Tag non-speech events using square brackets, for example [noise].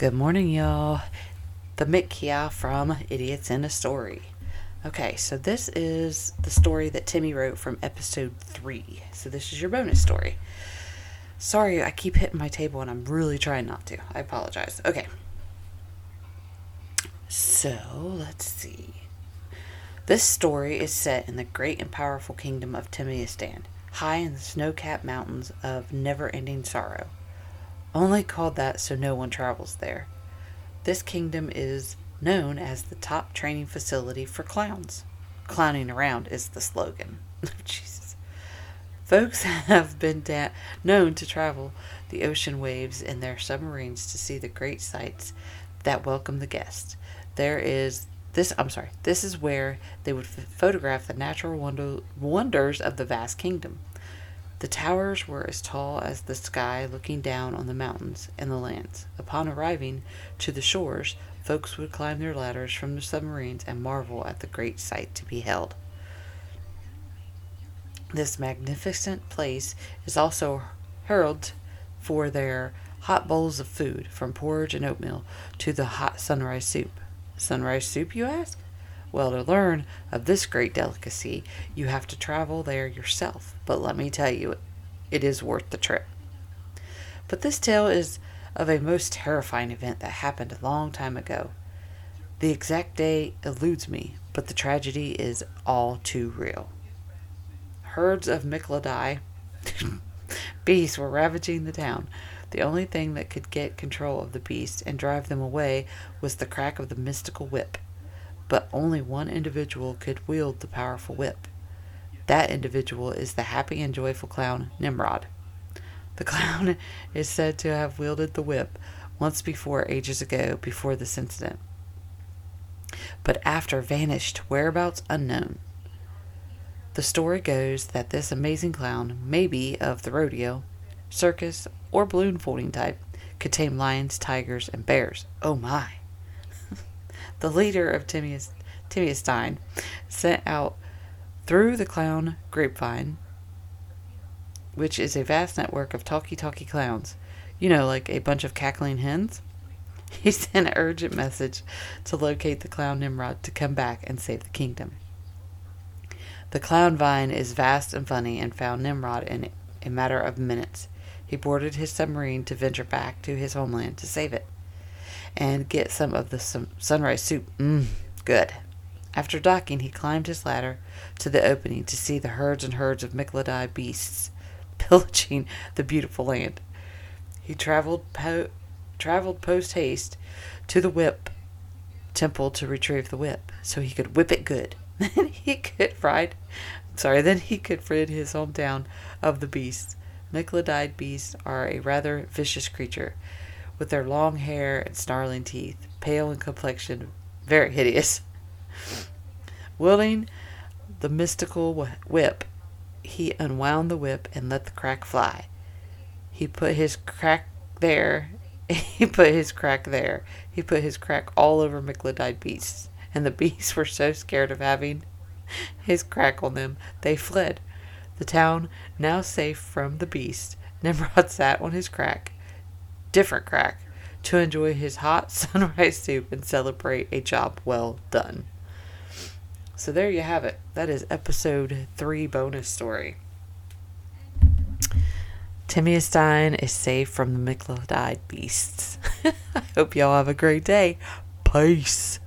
Good morning, y'all. The Mick from Idiots in a Story. Okay, so this is the story that Timmy wrote from episode three. So this is your bonus story. Sorry, I keep hitting my table and I'm really trying not to. I apologize. Okay. So, let's see. This story is set in the great and powerful kingdom of Timiastan, high in the snow capped mountains of never ending sorrow. Only called that so no one travels there. This kingdom is known as the top training facility for clowns. Clowning around is the slogan. [laughs] Oh, Jesus. Folks [laughs] have been da- known to travel the ocean waves in their submarines to see the great sights that welcome the guests. There is this I'm sorry. This is where they would f- photograph the natural wonder- wonders of the vast kingdom. The towers were as tall as the sky looking down on the mountains and the lands. Upon arriving to the shores, folks would climb their ladders from the submarines and marvel at the great sight to be held. This magnificent place is also heralded for their hot bowls of food, from porridge and oatmeal to the hot sunrise soup. Sunrise soup, you ask? Well, to learn of this great delicacy, you have to travel there yourself. But let me tell you, it is worth the trip. But this tale is of a most terrifying event that happened a long time ago. The exact day eludes me, but the tragedy is all too real. Herds of Mykladai [laughs] beasts were ravaging the town. The only thing that could get control of the beasts and drive them away was the crack of the mystical whip but only one individual could wield the powerful whip. That individual is the happy and joyful clown Nimrod. The clown [laughs] is said to have wielded the whip once before, ages ago, before this incident, but after vanished, whereabouts unknown. The story goes that this amazing clown, maybe of the rodeo, circus, or balloon folding type, could tame lions, tigers, and bears. Oh my! The leader of Timaeus, Timaeusstein, sent out through the clown grapevine, which is a vast network of talkie talkie clowns, you know, like a bunch of cackling hens. [laughs] He sent an urgent message to locate the clown Nimrod to come back and save the kingdom. The clown vine is vast and funny and found Nimrod in a matter of minutes. He boarded his submarine to venture back to his homeland to save it and get some of the sunrise soup. Mmm, good. After docking, he climbed his ladder to the opening to see the herds and herds of Mykladai beasts [laughs] pillaging the beautiful land. He traveled po- traveled post haste to the whip temple to retrieve the whip, so he could whip it good. [laughs] Then he could ride. Sorry, then he could rid his hometown of the beasts. Mykladai beasts are a rather vicious creature with their long hair and snarling teeth, pale in complexion, very hideous. Wielding the mystical whip, he unwound the whip and let the crack fly. He put his crack there. [laughs] He put his crack there. He put his crack all over Mykladai beasts, and the beasts were so scared of having his crack on them, they fled. The town, now safe from the beast, Nimrod [laughs] sat on his crack, different crack, to enjoy his hot [laughs] sunrise soup and celebrate a job well done. So there you have it. That is episode three bonus story. Timaeusstein is safe from the Mykladai beasts. [laughs] I hope y'all have a great day. Peace.